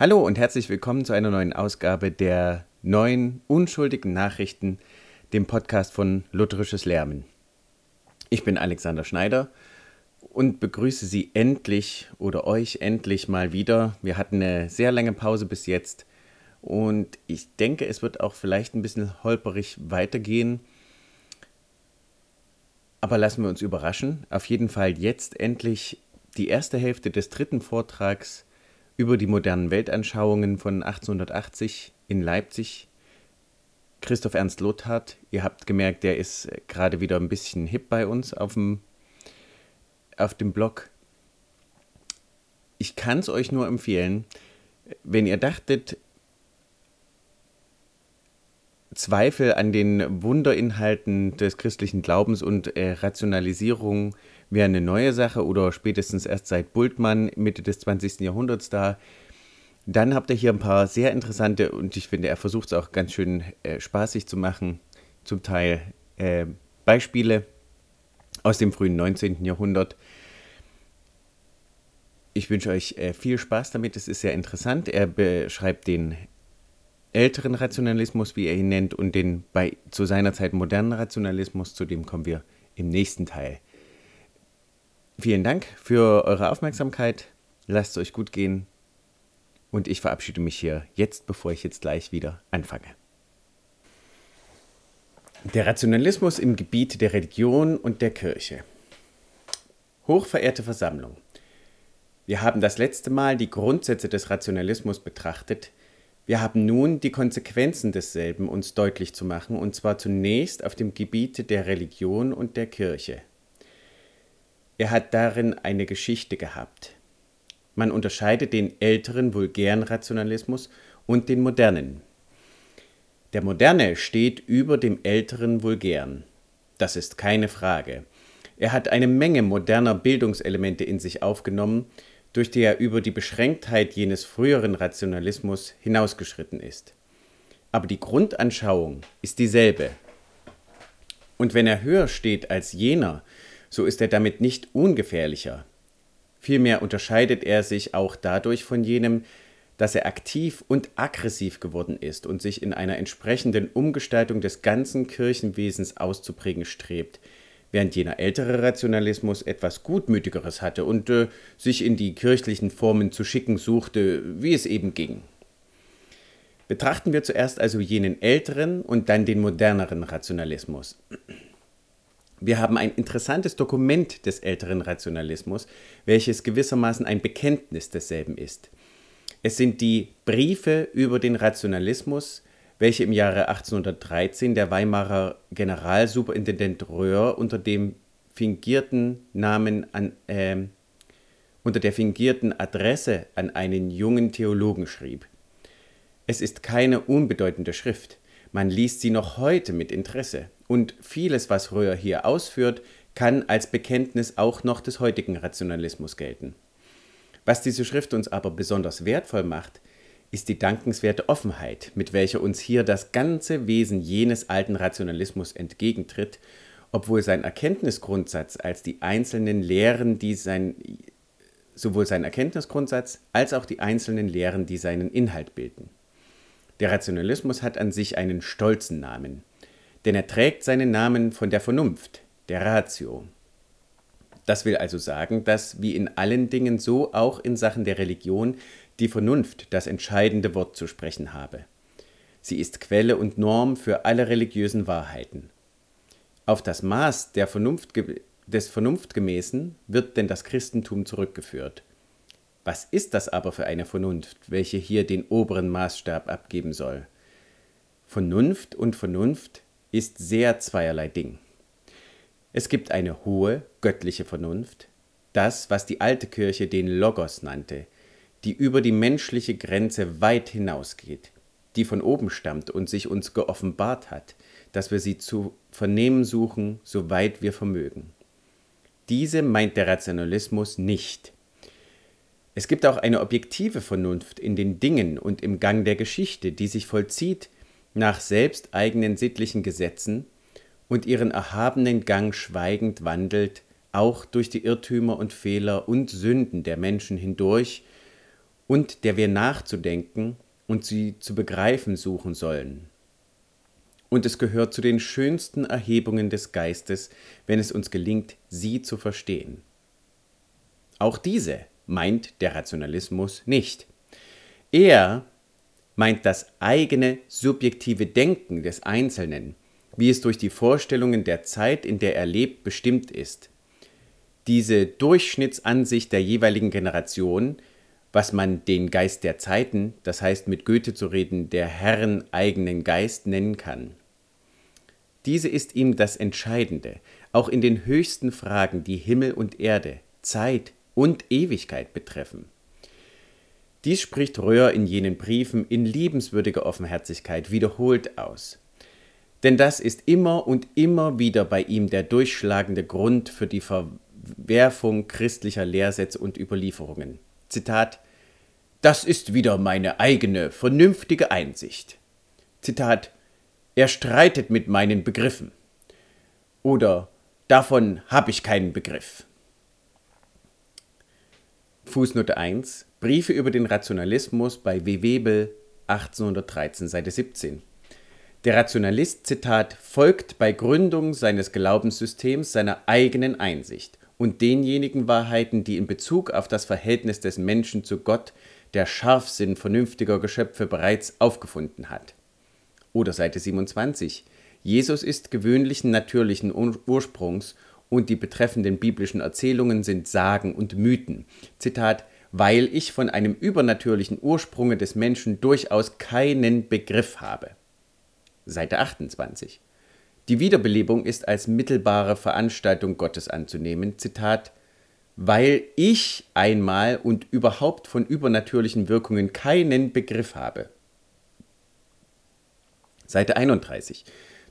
Hallo und herzlich willkommen zu einer neuen Ausgabe der neuen unschuldigen Nachrichten, dem Podcast von Lutherisches Lärmen. Ich bin Alexander Schneider und begrüße Sie endlich oder euch endlich mal wieder. Wir hatten eine sehr lange Pause bis jetzt und ich denke, es wird auch vielleicht ein bisschen holperig weitergehen. Aber lassen wir uns überraschen. Auf jeden Fall jetzt endlich die erste Hälfte des dritten Vortrags über die modernen Weltanschauungen von 1880 in Leipzig. Christoph Ernst Lothard, ihr habt gemerkt, der ist gerade wieder ein bisschen hip bei uns auf dem, auf dem Blog. Ich kann es euch nur empfehlen, wenn ihr dachtet, Zweifel an den Wunderinhalten des christlichen Glaubens und äh, Rationalisierung wäre eine neue Sache oder spätestens erst seit Bultmann Mitte des 20. Jahrhunderts da. Dann habt ihr hier ein paar sehr interessante und ich finde, er versucht es auch ganz schön äh, spaßig zu machen, zum Teil äh, Beispiele aus dem frühen 19. Jahrhundert. Ich wünsche euch äh, viel Spaß damit, es ist sehr interessant. Er beschreibt den älteren Rationalismus, wie er ihn nennt, und den bei, zu seiner Zeit modernen Rationalismus, zu dem kommen wir im nächsten Teil. Vielen Dank für eure Aufmerksamkeit. Lasst es euch gut gehen. Und ich verabschiede mich hier jetzt, bevor ich jetzt gleich wieder anfange. Der Rationalismus im Gebiet der Religion und der Kirche. Hochverehrte Versammlung, wir haben das letzte Mal die Grundsätze des Rationalismus betrachtet. Wir haben nun die Konsequenzen desselben uns deutlich zu machen, und zwar zunächst auf dem Gebiet der Religion und der Kirche. Er hat darin eine Geschichte gehabt. Man unterscheidet den älteren vulgären Rationalismus und den modernen. Der moderne steht über dem älteren vulgären. Das ist keine Frage. Er hat eine Menge moderner Bildungselemente in sich aufgenommen, durch die er über die Beschränktheit jenes früheren Rationalismus hinausgeschritten ist. Aber die Grundanschauung ist dieselbe. Und wenn er höher steht als jener, so ist er damit nicht ungefährlicher. Vielmehr unterscheidet er sich auch dadurch von jenem, dass er aktiv und aggressiv geworden ist und sich in einer entsprechenden Umgestaltung des ganzen Kirchenwesens auszuprägen strebt, während jener ältere Rationalismus etwas Gutmütigeres hatte und äh, sich in die kirchlichen Formen zu schicken suchte, wie es eben ging. Betrachten wir zuerst also jenen älteren und dann den moderneren Rationalismus. Wir haben ein interessantes Dokument des älteren Rationalismus, welches gewissermaßen ein Bekenntnis desselben ist. Es sind die Briefe über den Rationalismus, welche im Jahre 1813 der Weimarer Generalsuperintendent Röhr unter dem fingierten Namen an, äh, unter der fingierten Adresse an einen jungen Theologen schrieb. Es ist keine unbedeutende Schrift. Man liest sie noch heute mit Interesse und vieles, was Röhr hier ausführt, kann als Bekenntnis auch noch des heutigen Rationalismus gelten. Was diese Schrift uns aber besonders wertvoll macht, ist die dankenswerte Offenheit, mit welcher uns hier das ganze Wesen jenes alten Rationalismus entgegentritt, obwohl sein Erkenntnisgrundsatz als die einzelnen Lehren, die sein sowohl sein Erkenntnisgrundsatz als auch die einzelnen Lehren, die seinen Inhalt bilden. Der Rationalismus hat an sich einen stolzen Namen denn er trägt seinen Namen von der Vernunft, der Ratio. Das will also sagen, dass wie in allen Dingen so auch in Sachen der Religion die Vernunft das entscheidende Wort zu sprechen habe. Sie ist Quelle und Norm für alle religiösen Wahrheiten. Auf das Maß Vernunft, des Vernunftgemäßen wird denn das Christentum zurückgeführt. Was ist das aber für eine Vernunft, welche hier den oberen Maßstab abgeben soll? Vernunft und Vernunft ist sehr zweierlei Ding. Es gibt eine hohe, göttliche Vernunft, das, was die alte Kirche den Logos nannte, die über die menschliche Grenze weit hinausgeht, die von oben stammt und sich uns geoffenbart hat, dass wir sie zu vernehmen suchen, soweit wir vermögen. Diese meint der Rationalismus nicht. Es gibt auch eine objektive Vernunft in den Dingen und im Gang der Geschichte, die sich vollzieht nach selbsteigenen sittlichen Gesetzen und ihren erhabenen Gang schweigend wandelt, auch durch die Irrtümer und Fehler und Sünden der Menschen hindurch und der wir nachzudenken und sie zu begreifen suchen sollen. Und es gehört zu den schönsten Erhebungen des Geistes, wenn es uns gelingt, sie zu verstehen. Auch diese meint der Rationalismus nicht. Er meint das eigene subjektive Denken des Einzelnen, wie es durch die Vorstellungen der Zeit, in der er lebt, bestimmt ist. Diese Durchschnittsansicht der jeweiligen Generation, was man den Geist der Zeiten, das heißt mit Goethe zu reden, der Herren eigenen Geist nennen kann. Diese ist ihm das Entscheidende, auch in den höchsten Fragen, die Himmel und Erde, Zeit und Ewigkeit betreffen. Dies spricht Röhr in jenen Briefen in liebenswürdiger Offenherzigkeit wiederholt aus. Denn das ist immer und immer wieder bei ihm der durchschlagende Grund für die Verwerfung christlicher Lehrsätze und Überlieferungen. Zitat Das ist wieder meine eigene, vernünftige Einsicht. Zitat Er streitet mit meinen Begriffen. Oder Davon habe ich keinen Begriff. Fußnote 1 Briefe über den Rationalismus bei W. Webel 1813, Seite 17. Der Rationalist, Zitat, folgt bei Gründung seines Glaubenssystems seiner eigenen Einsicht und denjenigen Wahrheiten, die in Bezug auf das Verhältnis des Menschen zu Gott der Scharfsinn vernünftiger Geschöpfe bereits aufgefunden hat. Oder Seite 27. Jesus ist gewöhnlichen natürlichen Ursprungs und die betreffenden biblischen Erzählungen sind Sagen und Mythen. Zitat, weil ich von einem übernatürlichen Ursprunge des Menschen durchaus keinen Begriff habe. Seite 28. Die Wiederbelebung ist als mittelbare Veranstaltung Gottes anzunehmen, Zitat, weil ich einmal und überhaupt von übernatürlichen Wirkungen keinen Begriff habe. Seite 31.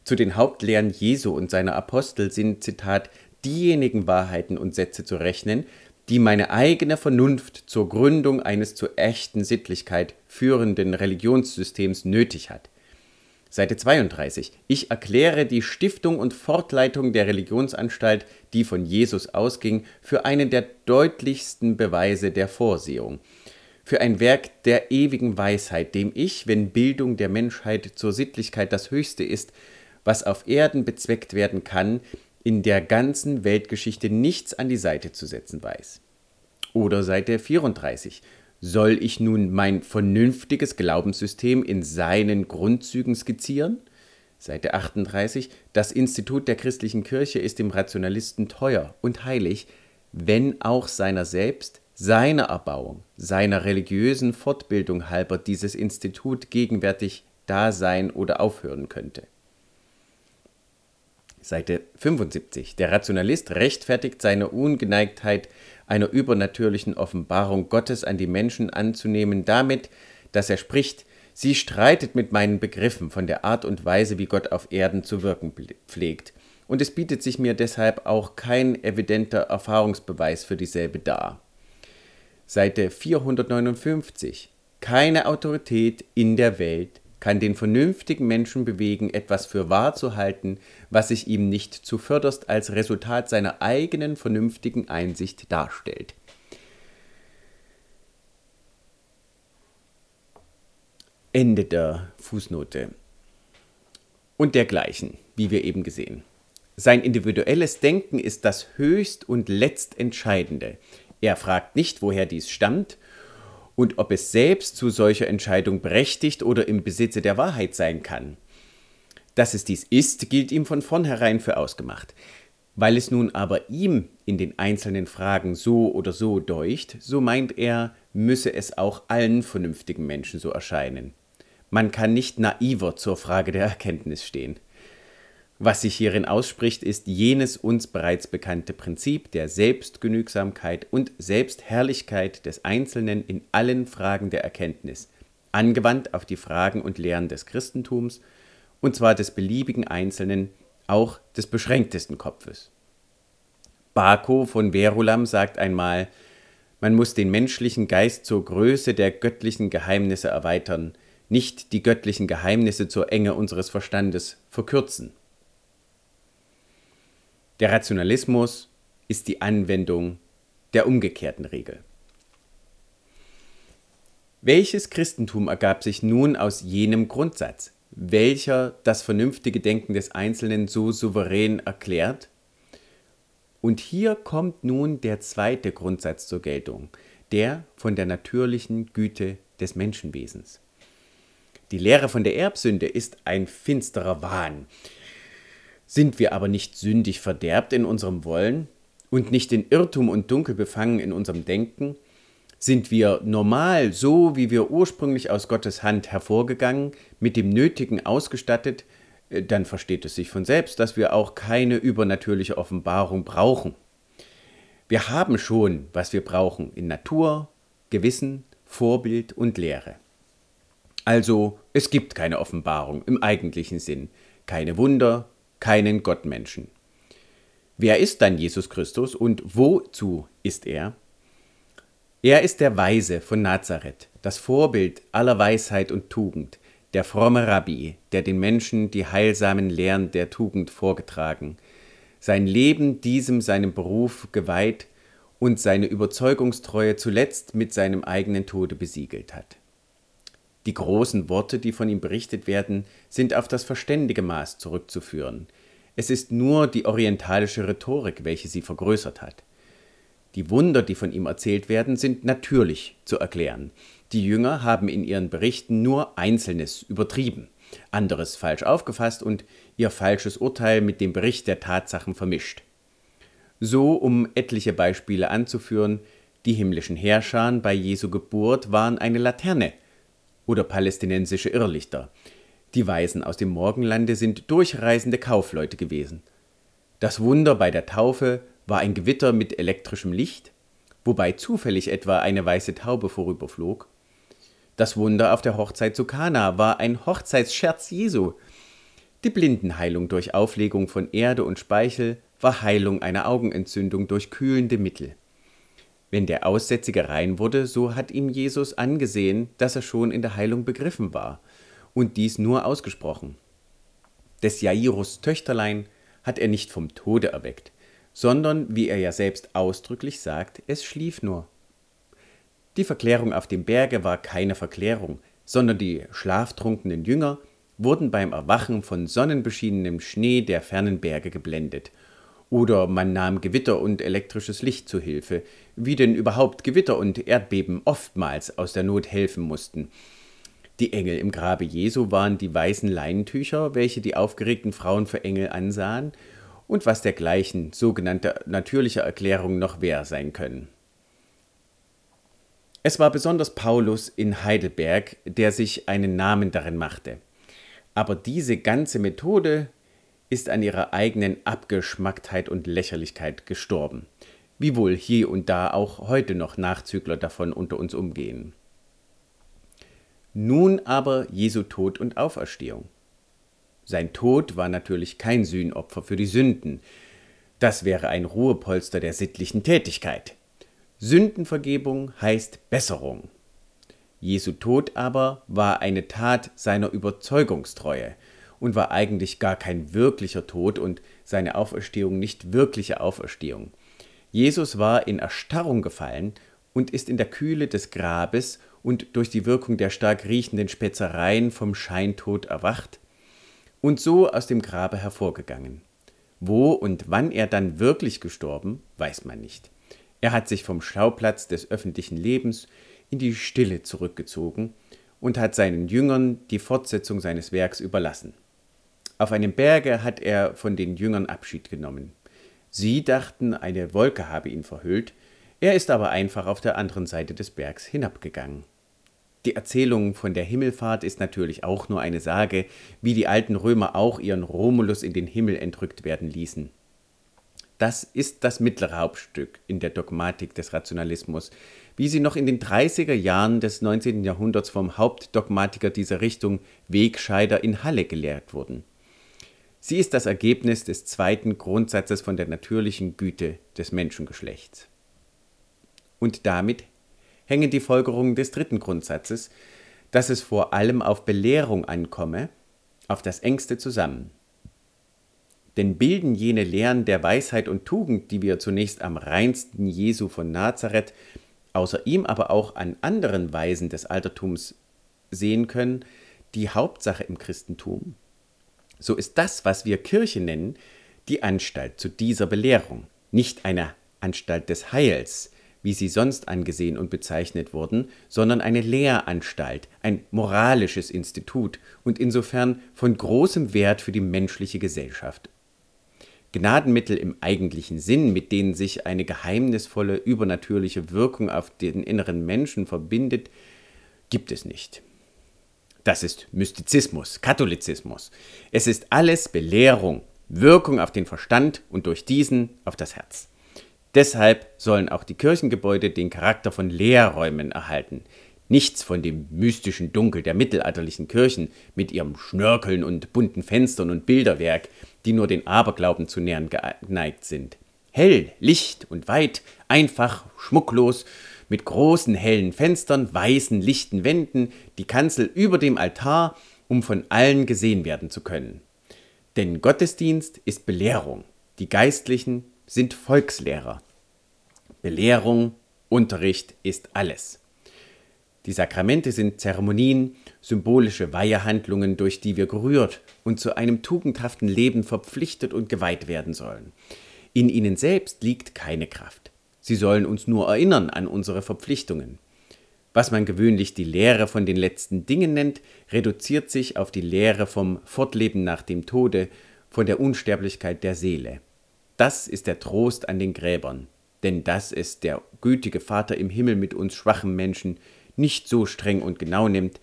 Zu den Hauptlehren Jesu und seiner Apostel sind, Zitat, diejenigen Wahrheiten und Sätze zu rechnen, die meine eigene Vernunft zur Gründung eines zur echten Sittlichkeit führenden Religionssystems nötig hat. Seite 32. Ich erkläre die Stiftung und Fortleitung der Religionsanstalt, die von Jesus ausging, für einen der deutlichsten Beweise der Vorsehung, für ein Werk der ewigen Weisheit, dem ich, wenn Bildung der Menschheit zur Sittlichkeit das Höchste ist, was auf Erden bezweckt werden kann, in der ganzen Weltgeschichte nichts an die Seite zu setzen weiß. Oder Seite 34. Soll ich nun mein vernünftiges Glaubenssystem in seinen Grundzügen skizzieren? Seite 38. Das Institut der christlichen Kirche ist dem Rationalisten teuer und heilig, wenn auch seiner selbst, seiner Erbauung, seiner religiösen Fortbildung halber dieses Institut gegenwärtig da sein oder aufhören könnte. Seite 75. Der Rationalist rechtfertigt seine Ungeneigtheit, einer übernatürlichen Offenbarung Gottes an die Menschen anzunehmen, damit, dass er spricht, sie streitet mit meinen Begriffen von der Art und Weise, wie Gott auf Erden zu wirken pflegt, und es bietet sich mir deshalb auch kein evidenter Erfahrungsbeweis für dieselbe dar. Seite 459. Keine Autorität in der Welt kann den vernünftigen Menschen bewegen, etwas für wahr zu halten, was sich ihm nicht zuvörderst als Resultat seiner eigenen vernünftigen Einsicht darstellt. Ende der Fußnote. Und dergleichen, wie wir eben gesehen. Sein individuelles Denken ist das höchst und letztentscheidende. Er fragt nicht, woher dies stammt und ob es selbst zu solcher Entscheidung berechtigt oder im Besitze der Wahrheit sein kann. Dass es dies ist, gilt ihm von vornherein für ausgemacht. Weil es nun aber ihm in den einzelnen Fragen so oder so deucht, so meint er, müsse es auch allen vernünftigen Menschen so erscheinen. Man kann nicht naiver zur Frage der Erkenntnis stehen. Was sich hierin ausspricht, ist jenes uns bereits bekannte Prinzip der Selbstgenügsamkeit und Selbstherrlichkeit des Einzelnen in allen Fragen der Erkenntnis, angewandt auf die Fragen und Lehren des Christentums, und zwar des beliebigen Einzelnen, auch des beschränktesten Kopfes. Bako von Verulam sagt einmal, man muss den menschlichen Geist zur Größe der göttlichen Geheimnisse erweitern, nicht die göttlichen Geheimnisse zur Enge unseres Verstandes verkürzen. Der Rationalismus ist die Anwendung der umgekehrten Regel. Welches Christentum ergab sich nun aus jenem Grundsatz, welcher das vernünftige Denken des Einzelnen so souverän erklärt? Und hier kommt nun der zweite Grundsatz zur Geltung, der von der natürlichen Güte des Menschenwesens. Die Lehre von der Erbsünde ist ein finsterer Wahn. Sind wir aber nicht sündig verderbt in unserem Wollen und nicht in Irrtum und Dunkel befangen in unserem Denken, sind wir normal, so wie wir ursprünglich aus Gottes Hand hervorgegangen, mit dem Nötigen ausgestattet, äh, dann versteht es sich von selbst, dass wir auch keine übernatürliche Offenbarung brauchen. Wir haben schon, was wir brauchen in Natur, Gewissen, Vorbild und Lehre. Also es gibt keine Offenbarung im eigentlichen Sinn, keine Wunder, keinen Gottmenschen. Wer ist dann Jesus Christus und wozu ist er? Er ist der Weise von Nazareth, das Vorbild aller Weisheit und Tugend, der fromme Rabbi, der den Menschen die heilsamen Lehren der Tugend vorgetragen, sein Leben diesem seinem Beruf geweiht und seine Überzeugungstreue zuletzt mit seinem eigenen Tode besiegelt hat. Die großen Worte, die von ihm berichtet werden, sind auf das verständige Maß zurückzuführen. Es ist nur die orientalische Rhetorik, welche sie vergrößert hat. Die Wunder, die von ihm erzählt werden, sind natürlich zu erklären. Die Jünger haben in ihren Berichten nur Einzelnes übertrieben, anderes falsch aufgefasst und ihr falsches Urteil mit dem Bericht der Tatsachen vermischt. So, um etliche Beispiele anzuführen, die himmlischen Herrscher bei Jesu Geburt waren eine Laterne oder palästinensische Irrlichter. Die Weisen aus dem Morgenlande sind durchreisende Kaufleute gewesen. Das Wunder bei der Taufe war ein Gewitter mit elektrischem Licht, wobei zufällig etwa eine weiße Taube vorüberflog. Das Wunder auf der Hochzeit zu Kana war ein Hochzeitsscherz Jesu. Die Blindenheilung durch Auflegung von Erde und Speichel war Heilung einer Augenentzündung durch kühlende Mittel. Wenn der Aussätzige rein wurde, so hat ihm Jesus angesehen, dass er schon in der Heilung begriffen war, und dies nur ausgesprochen. Des Jairus Töchterlein hat er nicht vom Tode erweckt, sondern, wie er ja selbst ausdrücklich sagt, es schlief nur. Die Verklärung auf dem Berge war keine Verklärung, sondern die schlaftrunkenen Jünger wurden beim Erwachen von sonnenbeschienenem Schnee der fernen Berge geblendet. Oder man nahm Gewitter und elektrisches Licht zu Hilfe, wie denn überhaupt Gewitter und Erdbeben oftmals aus der Not helfen mussten. Die Engel im Grabe Jesu waren die weißen Leinentücher, welche die aufgeregten Frauen für Engel ansahen, und was dergleichen sogenannte natürliche Erklärungen noch wehr sein können. Es war besonders Paulus in Heidelberg, der sich einen Namen darin machte. Aber diese ganze Methode ist an ihrer eigenen Abgeschmacktheit und Lächerlichkeit gestorben, wiewohl hier und da auch heute noch Nachzügler davon unter uns umgehen. Nun aber Jesu Tod und Auferstehung. Sein Tod war natürlich kein Sühnopfer für die Sünden. Das wäre ein Ruhepolster der sittlichen Tätigkeit. Sündenvergebung heißt Besserung. Jesu Tod aber war eine Tat seiner Überzeugungstreue und war eigentlich gar kein wirklicher Tod und seine Auferstehung nicht wirkliche Auferstehung. Jesus war in Erstarrung gefallen und ist in der Kühle des Grabes und durch die Wirkung der stark riechenden Spezereien vom Scheintod erwacht und so aus dem Grabe hervorgegangen. Wo und wann er dann wirklich gestorben, weiß man nicht. Er hat sich vom Schauplatz des öffentlichen Lebens in die Stille zurückgezogen und hat seinen Jüngern die Fortsetzung seines Werks überlassen. Auf einem Berge hat er von den Jüngern Abschied genommen. Sie dachten, eine Wolke habe ihn verhüllt, er ist aber einfach auf der anderen Seite des Bergs hinabgegangen. Die Erzählung von der Himmelfahrt ist natürlich auch nur eine Sage, wie die alten Römer auch ihren Romulus in den Himmel entrückt werden ließen. Das ist das mittlere Hauptstück in der Dogmatik des Rationalismus, wie sie noch in den 30er Jahren des 19. Jahrhunderts vom Hauptdogmatiker dieser Richtung Wegscheider in Halle gelehrt wurden. Sie ist das Ergebnis des zweiten Grundsatzes von der natürlichen Güte des Menschengeschlechts. Und damit hängen die Folgerungen des dritten Grundsatzes, dass es vor allem auf Belehrung ankomme, auf das engste zusammen. Denn bilden jene Lehren der Weisheit und Tugend, die wir zunächst am reinsten Jesu von Nazareth, außer ihm aber auch an anderen Weisen des Altertums sehen können, die Hauptsache im Christentum, so ist das, was wir Kirche nennen, die Anstalt zu dieser Belehrung, nicht eine Anstalt des Heils, wie sie sonst angesehen und bezeichnet wurden, sondern eine Lehranstalt, ein moralisches Institut und insofern von großem Wert für die menschliche Gesellschaft. Gnadenmittel im eigentlichen Sinn, mit denen sich eine geheimnisvolle, übernatürliche Wirkung auf den inneren Menschen verbindet, gibt es nicht. Das ist Mystizismus, Katholizismus. Es ist alles Belehrung, Wirkung auf den Verstand und durch diesen auf das Herz. Deshalb sollen auch die Kirchengebäude den Charakter von Lehrräumen erhalten. Nichts von dem mystischen Dunkel der mittelalterlichen Kirchen mit ihrem Schnörkeln und bunten Fenstern und Bilderwerk, die nur den Aberglauben zu nähern geneigt sind. Hell, licht und weit, einfach, schmucklos, mit großen hellen Fenstern, weißen, lichten Wänden, die Kanzel über dem Altar, um von allen gesehen werden zu können. Denn Gottesdienst ist Belehrung, die Geistlichen sind Volkslehrer. Belehrung, Unterricht ist alles. Die Sakramente sind Zeremonien, symbolische Weihehandlungen, durch die wir gerührt und zu einem tugendhaften Leben verpflichtet und geweiht werden sollen. In ihnen selbst liegt keine Kraft. Sie sollen uns nur erinnern an unsere Verpflichtungen. Was man gewöhnlich die Lehre von den letzten Dingen nennt, reduziert sich auf die Lehre vom Fortleben nach dem Tode, von der Unsterblichkeit der Seele. Das ist der Trost an den Gräbern, denn das ist der gütige Vater im Himmel mit uns schwachen Menschen nicht so streng und genau nimmt,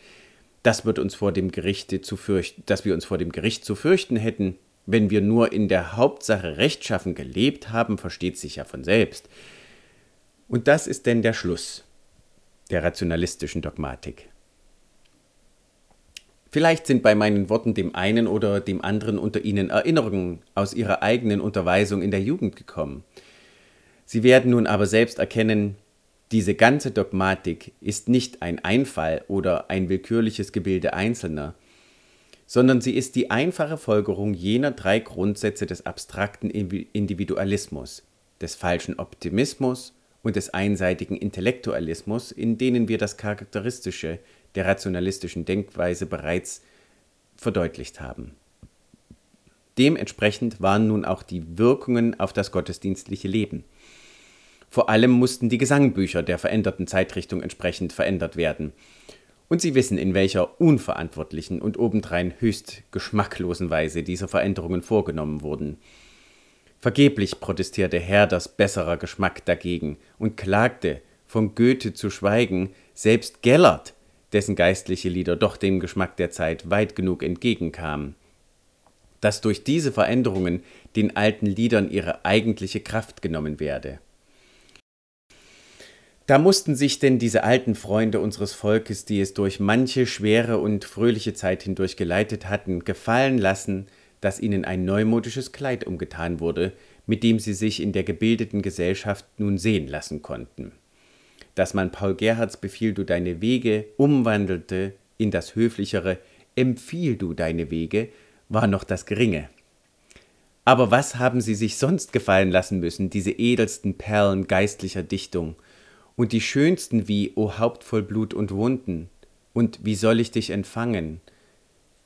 das wird uns vor dem Gerichte zu fürchten, dass wir uns vor dem Gericht zu fürchten hätten, wenn wir nur in der Hauptsache rechtschaffen gelebt haben, versteht sich ja von selbst. Und das ist denn der Schluss der rationalistischen Dogmatik. Vielleicht sind bei meinen Worten dem einen oder dem anderen unter Ihnen Erinnerungen aus Ihrer eigenen Unterweisung in der Jugend gekommen. Sie werden nun aber selbst erkennen, diese ganze Dogmatik ist nicht ein Einfall oder ein willkürliches Gebilde Einzelner, sondern sie ist die einfache Folgerung jener drei Grundsätze des abstrakten Individualismus, des falschen Optimismus und des einseitigen Intellektualismus, in denen wir das Charakteristische der rationalistischen Denkweise bereits verdeutlicht haben. Dementsprechend waren nun auch die Wirkungen auf das gottesdienstliche Leben. Vor allem mussten die Gesangbücher der veränderten Zeitrichtung entsprechend verändert werden. Und Sie wissen, in welcher unverantwortlichen und obendrein höchst geschmacklosen Weise diese Veränderungen vorgenommen wurden. Vergeblich protestierte Herders besserer Geschmack dagegen und klagte, von Goethe zu schweigen, selbst Gellert dessen geistliche Lieder doch dem Geschmack der Zeit weit genug entgegenkamen. Dass durch diese Veränderungen den alten Liedern ihre eigentliche Kraft genommen werde. Da mussten sich denn diese alten Freunde unseres Volkes, die es durch manche schwere und fröhliche Zeit hindurch geleitet hatten, gefallen lassen, dass ihnen ein neumodisches Kleid umgetan wurde, mit dem sie sich in der gebildeten Gesellschaft nun sehen lassen konnten dass man Paul Gerhards Befiehl du deine Wege umwandelte in das höflichere Empfiehl du deine Wege, war noch das Geringe. Aber was haben sie sich sonst gefallen lassen müssen, diese edelsten Perlen geistlicher Dichtung, und die schönsten wie O Haupt voll Blut und Wunden, und Wie soll ich dich empfangen,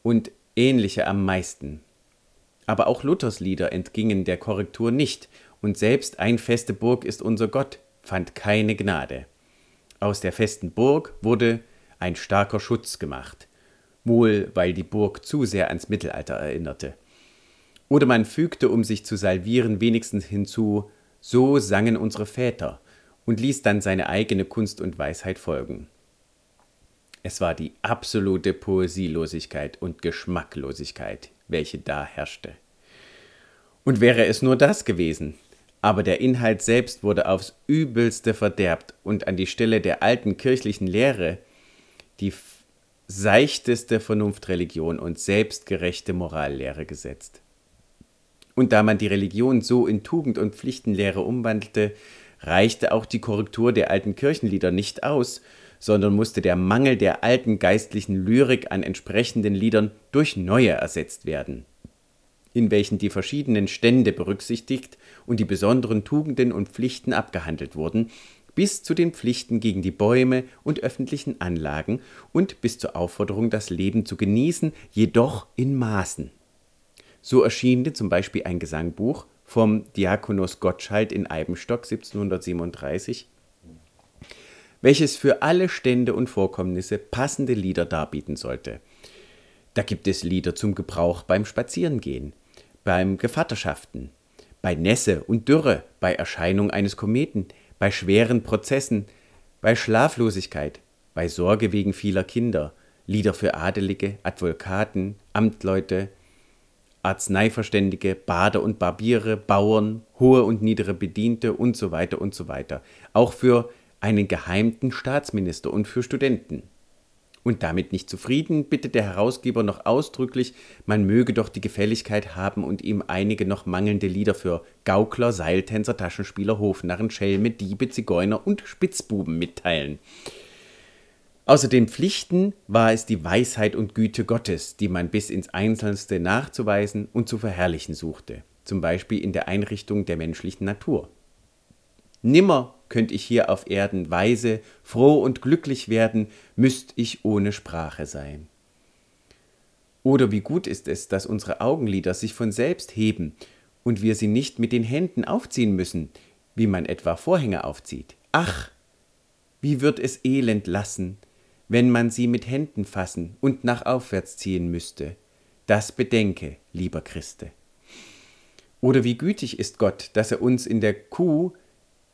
und ähnliche am meisten. Aber auch Luthers Lieder entgingen der Korrektur nicht, und selbst ein feste Burg ist unser Gott fand keine Gnade. Aus der festen Burg wurde ein starker Schutz gemacht, wohl weil die Burg zu sehr ans Mittelalter erinnerte. Oder man fügte, um sich zu salvieren, wenigstens hinzu, so sangen unsere Väter, und ließ dann seine eigene Kunst und Weisheit folgen. Es war die absolute Poesielosigkeit und Geschmacklosigkeit, welche da herrschte. Und wäre es nur das gewesen, aber der Inhalt selbst wurde aufs übelste verderbt und an die Stelle der alten kirchlichen Lehre die seichteste Vernunftreligion und selbstgerechte Morallehre gesetzt. Und da man die Religion so in Tugend und Pflichtenlehre umwandelte, reichte auch die Korrektur der alten Kirchenlieder nicht aus, sondern musste der Mangel der alten geistlichen Lyrik an entsprechenden Liedern durch neue ersetzt werden in welchen die verschiedenen Stände berücksichtigt und die besonderen Tugenden und Pflichten abgehandelt wurden, bis zu den Pflichten gegen die Bäume und öffentlichen Anlagen und bis zur Aufforderung, das Leben zu genießen, jedoch in Maßen. So erschien zum Beispiel ein Gesangbuch vom Diakonus Gottschalk in Eibenstock 1737, welches für alle Stände und Vorkommnisse passende Lieder darbieten sollte. Da gibt es Lieder zum Gebrauch beim Spazierengehen, beim Gevatterschaften, bei Nässe und Dürre, bei Erscheinung eines Kometen, bei schweren Prozessen, bei Schlaflosigkeit, bei Sorge wegen vieler Kinder, Lieder für Adelige, Advokaten, Amtleute, Arzneiverständige, Bader und Barbiere, Bauern, hohe und niedere Bediente und so weiter und so weiter. Auch für einen geheimten Staatsminister und für Studenten. Und damit nicht zufrieden, bittet der Herausgeber noch ausdrücklich, man möge doch die Gefälligkeit haben und ihm einige noch mangelnde Lieder für Gaukler, Seiltänzer, Taschenspieler, Hofnarren, Schelme, Diebe, Zigeuner und Spitzbuben mitteilen. Außer den Pflichten war es die Weisheit und Güte Gottes, die man bis ins Einzelnste nachzuweisen und zu verherrlichen suchte, zum Beispiel in der Einrichtung der menschlichen Natur. Nimmer könnt ich hier auf Erden weise, froh und glücklich werden, müßt ich ohne Sprache sein. Oder wie gut ist es, dass unsere Augenlider sich von selbst heben und wir sie nicht mit den Händen aufziehen müssen, wie man etwa Vorhänge aufzieht. Ach, wie wird es elend lassen, wenn man sie mit Händen fassen und nach aufwärts ziehen müsste. Das bedenke, lieber Christe. Oder wie gütig ist Gott, dass er uns in der Kuh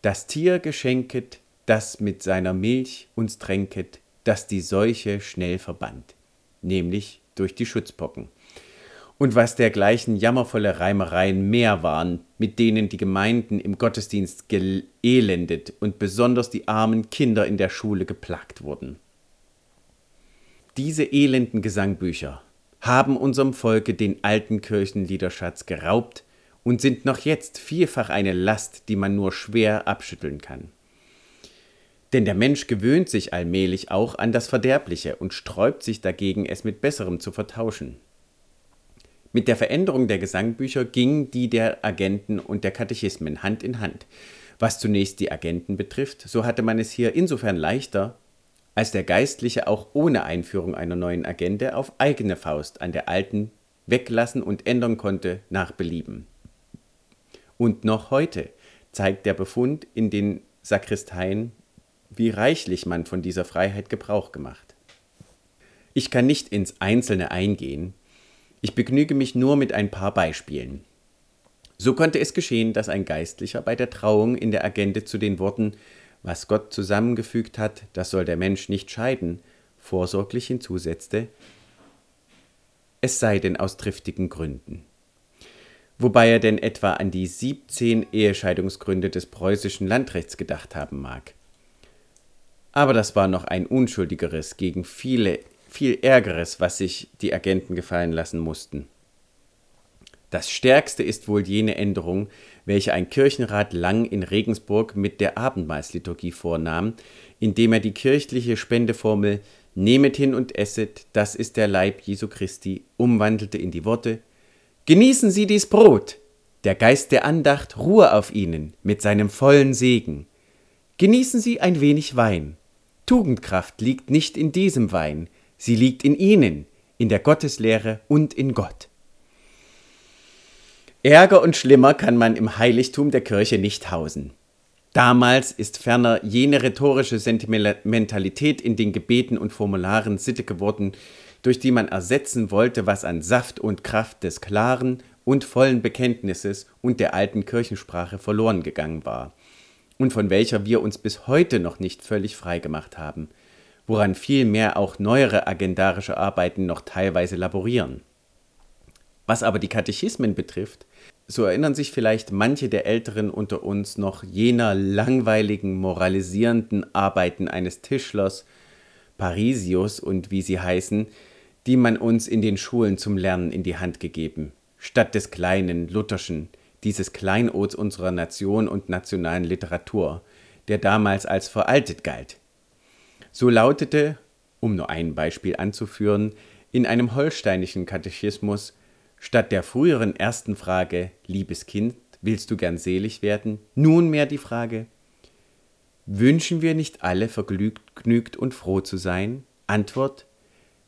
das Tier geschenket, das mit seiner Milch uns tränket, das die Seuche schnell verbannt, nämlich durch die Schutzpocken. Und was dergleichen jammervolle Reimereien mehr waren, mit denen die Gemeinden im Gottesdienst geelendet und besonders die armen Kinder in der Schule geplagt wurden. Diese elenden Gesangbücher haben unserem Volke den alten Kirchenliederschatz geraubt und sind noch jetzt vielfach eine Last, die man nur schwer abschütteln kann. Denn der Mensch gewöhnt sich allmählich auch an das Verderbliche und sträubt sich dagegen, es mit Besserem zu vertauschen. Mit der Veränderung der Gesangbücher ging die der Agenten und der Katechismen Hand in Hand. Was zunächst die Agenten betrifft, so hatte man es hier insofern leichter, als der Geistliche auch ohne Einführung einer neuen Agenda auf eigene Faust an der alten weglassen und ändern konnte nach Belieben. Und noch heute zeigt der Befund in den Sakristeien, wie reichlich man von dieser Freiheit Gebrauch gemacht. Ich kann nicht ins Einzelne eingehen, ich begnüge mich nur mit ein paar Beispielen. So konnte es geschehen, dass ein Geistlicher bei der Trauung in der Agende zu den Worten was Gott zusammengefügt hat, das soll der Mensch nicht scheiden, vorsorglich hinzusetzte, es sei denn aus triftigen Gründen. Wobei er denn etwa an die 17 Ehescheidungsgründe des preußischen Landrechts gedacht haben mag. Aber das war noch ein unschuldigeres gegen viele, viel Ärgeres, was sich die Agenten gefallen lassen mussten. Das stärkste ist wohl jene Änderung, welche ein Kirchenrat Lang in Regensburg mit der Abendmahlsliturgie vornahm, indem er die kirchliche Spendeformel Nehmet hin und esset, das ist der Leib Jesu Christi, umwandelte in die Worte Genießen Sie dies Brot, der Geist der Andacht ruhe auf Ihnen mit seinem vollen Segen. Genießen Sie ein wenig Wein. Tugendkraft liegt nicht in diesem Wein, sie liegt in Ihnen, in der Gotteslehre und in Gott. Ärger und schlimmer kann man im Heiligtum der Kirche nicht hausen. Damals ist ferner jene rhetorische Sentimentalität in den Gebeten und Formularen Sitte geworden, durch die man ersetzen wollte, was an Saft und Kraft des klaren und vollen Bekenntnisses und der alten Kirchensprache verloren gegangen war und von welcher wir uns bis heute noch nicht völlig frei gemacht haben, woran vielmehr auch neuere agendarische Arbeiten noch teilweise laborieren. Was aber die Katechismen betrifft, so erinnern sich vielleicht manche der Älteren unter uns noch jener langweiligen, moralisierenden Arbeiten eines Tischlers, Parisius und wie sie heißen, die man uns in den Schulen zum Lernen in die Hand gegeben, statt des kleinen, lutherschen, dieses Kleinods unserer Nation und nationalen Literatur, der damals als veraltet galt. So lautete, um nur ein Beispiel anzuführen, in einem holsteinischen Katechismus Statt der früheren ersten Frage, liebes Kind, willst du gern selig werden, nunmehr die Frage, Wünschen wir nicht alle vergnügt und froh zu sein? Antwort,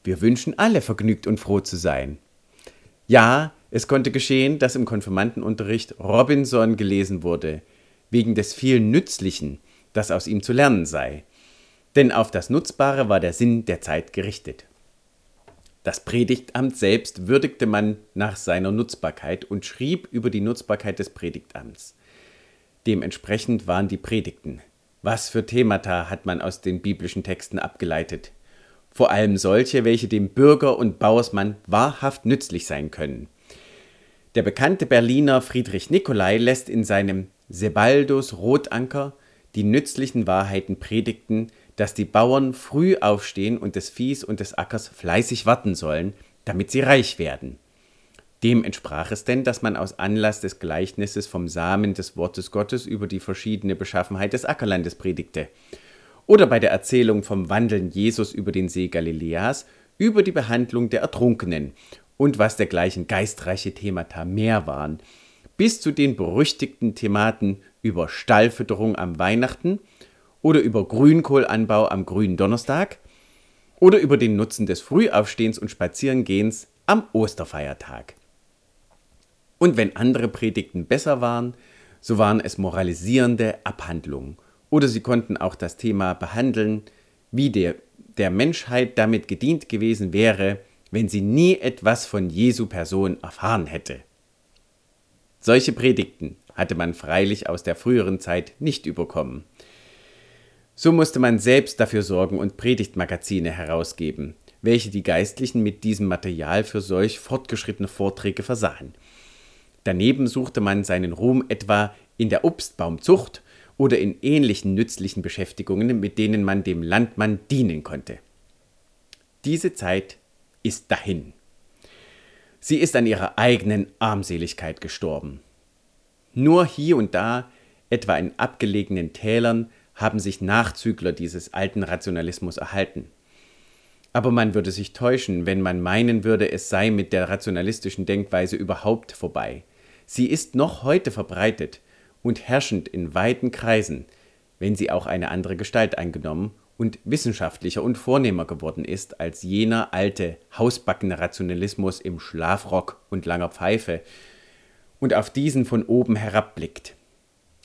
wir wünschen alle vergnügt und froh zu sein. Ja, es konnte geschehen, dass im Konfirmandenunterricht Robinson gelesen wurde, wegen des vielen Nützlichen, das aus ihm zu lernen sei. Denn auf das Nutzbare war der Sinn der Zeit gerichtet. Das Predigtamt selbst würdigte man nach seiner Nutzbarkeit und schrieb über die Nutzbarkeit des Predigtamts. Dementsprechend waren die Predigten. Was für Themata hat man aus den biblischen Texten abgeleitet? Vor allem solche, welche dem Bürger und Bauersmann wahrhaft nützlich sein können. Der bekannte Berliner Friedrich Nicolai lässt in seinem Sebaldus Rotanker die nützlichen Wahrheiten predigten, dass die Bauern früh aufstehen und des Viehs und des Ackers fleißig warten sollen, damit sie reich werden. Dem entsprach es denn, dass man aus Anlass des Gleichnisses vom Samen des Wortes Gottes über die verschiedene Beschaffenheit des Ackerlandes predigte. Oder bei der Erzählung vom Wandeln Jesus über den See Galiläas über die Behandlung der Ertrunkenen und was dergleichen geistreiche Themata mehr waren, bis zu den berüchtigten Thematen über Stallfütterung am Weihnachten oder über Grünkohlanbau am grünen Donnerstag oder über den Nutzen des Frühaufstehens und Spazierengehens am Osterfeiertag. Und wenn andere Predigten besser waren, so waren es moralisierende Abhandlungen. Oder sie konnten auch das Thema behandeln, wie der, der Menschheit damit gedient gewesen wäre, wenn sie nie etwas von Jesu Person erfahren hätte. Solche Predigten hatte man freilich aus der früheren Zeit nicht überkommen. So musste man selbst dafür sorgen und Predigtmagazine herausgeben, welche die Geistlichen mit diesem Material für solch fortgeschrittene Vorträge versahen. Daneben suchte man seinen Ruhm etwa in der Obstbaumzucht oder in ähnlichen nützlichen Beschäftigungen, mit denen man dem Landmann dienen konnte. Diese Zeit ist dahin. Sie ist an ihrer eigenen Armseligkeit gestorben. Nur hier und da, etwa in abgelegenen Tälern, haben sich Nachzügler dieses alten Rationalismus erhalten. Aber man würde sich täuschen, wenn man meinen würde, es sei mit der rationalistischen Denkweise überhaupt vorbei. Sie ist noch heute verbreitet und herrschend in weiten Kreisen, wenn sie auch eine andere Gestalt eingenommen und wissenschaftlicher und vornehmer geworden ist als jener alte, hausbackene Rationalismus im Schlafrock und langer Pfeife und auf diesen von oben herabblickt.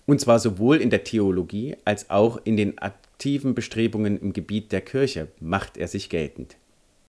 Und zwar sowohl in der Theologie als auch in den aktiven Bestrebungen im Gebiet der Kirche macht er sich geltend.